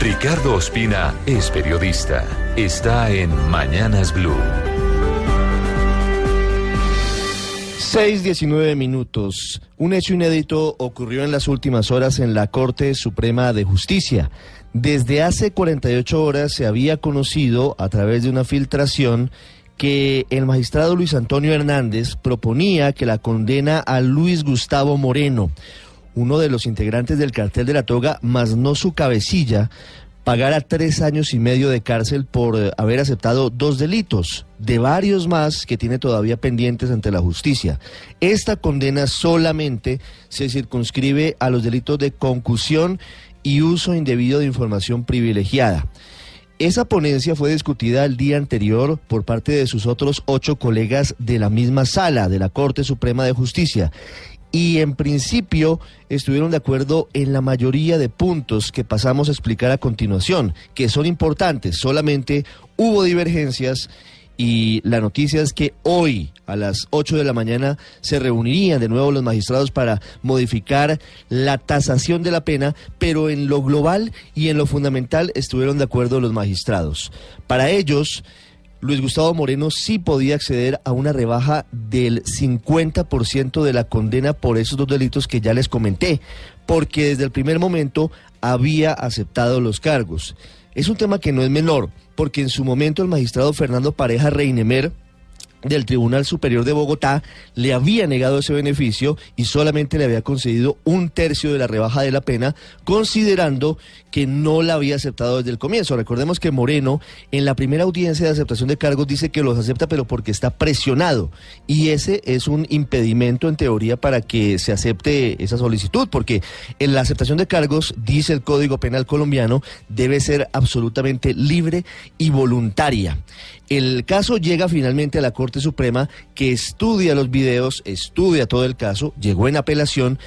Ricardo Ospina es periodista. Está en Mañanas Blue. 6.19 minutos. Un hecho inédito ocurrió en las últimas horas en la Corte Suprema de Justicia. Desde hace 48 horas se había conocido a través de una filtración que el magistrado Luis Antonio Hernández proponía que la condena a Luis Gustavo Moreno, uno de los integrantes del cartel de la toga, más no su cabecilla, pagara tres años y medio de cárcel por eh, haber aceptado dos delitos, de varios más que tiene todavía pendientes ante la justicia. Esta condena solamente se circunscribe a los delitos de concusión y uso indebido de información privilegiada. Esa ponencia fue discutida el día anterior por parte de sus otros ocho colegas de la misma sala de la Corte Suprema de Justicia y en principio estuvieron de acuerdo en la mayoría de puntos que pasamos a explicar a continuación, que son importantes. Solamente hubo divergencias y la noticia es que hoy a las 8 de la mañana se reunirían de nuevo los magistrados para modificar la tasación de la pena, pero en lo global y en lo fundamental estuvieron de acuerdo los magistrados. Para ellos, Luis Gustavo Moreno sí podía acceder a una rebaja del 50% de la condena por esos dos delitos que ya les comenté, porque desde el primer momento había aceptado los cargos. Es un tema que no es menor, porque en su momento el magistrado Fernando Pareja Reinemer del Tribunal Superior de Bogotá le había negado ese beneficio y solamente le había concedido un tercio de la rebaja de la pena, considerando que no la había aceptado desde el comienzo. Recordemos que Moreno en la primera audiencia de aceptación de cargos dice que los acepta pero porque está presionado y ese es un impedimento en teoría para que se acepte esa solicitud, porque en la aceptación de cargos, dice el Código Penal colombiano, debe ser absolutamente libre y voluntaria. El caso llega finalmente a la Corte Suprema que estudia los videos, estudia todo el caso, llegó en apelación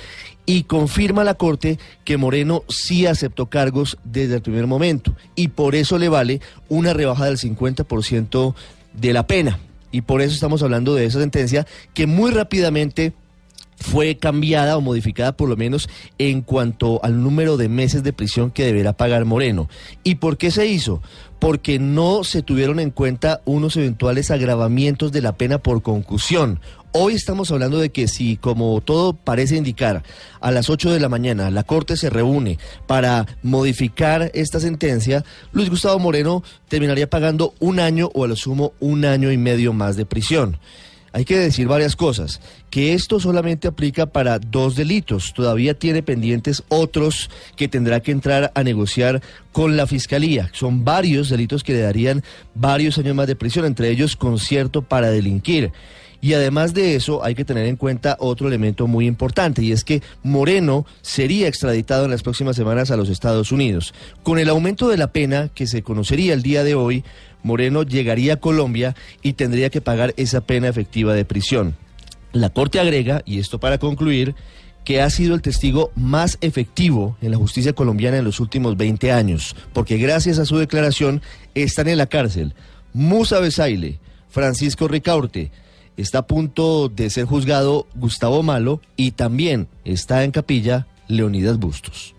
y confirma a la Corte que Moreno sí aceptó cargos desde el primer momento y por eso le vale una rebaja del 50% de la pena. Y por eso estamos hablando de esa sentencia que muy rápidamente fue cambiada o modificada por lo menos en cuanto al número de meses de prisión que deberá pagar Moreno. ¿Y por qué se hizo? Porque no se tuvieron en cuenta unos eventuales agravamientos de la pena por concusión. Hoy estamos hablando de que si, como todo parece indicar, a las 8 de la mañana la Corte se reúne para modificar esta sentencia, Luis Gustavo Moreno terminaría pagando un año o a lo sumo un año y medio más de prisión hay que decir varias cosas, que esto solamente aplica para dos delitos, todavía tiene pendientes otros que tendrá que entrar a negociar con la Fiscalía. Son varios delitos que le darían varios años más de prisión, entre ellos concierto para delinquir. Y además de eso, hay que tener en cuenta otro elemento muy importante, y es que Moreno sería extraditado en las próximas semanas a los Estados Unidos. Con el aumento de la pena que se conocería el día de hoy, Moreno llegaría a Colombia y tendría que pagar esa pena efectiva de prisión. La Corte agrega, y esto para concluir, que ha sido el testigo más efectivo en la justicia colombiana en los últimos 20 años, porque gracias a su declaración están en la cárcel Musa Besaile, Francisco Ricaurte, está a punto de ser juzgado Gustavo Malo y también está en capilla Leonidas Bustos.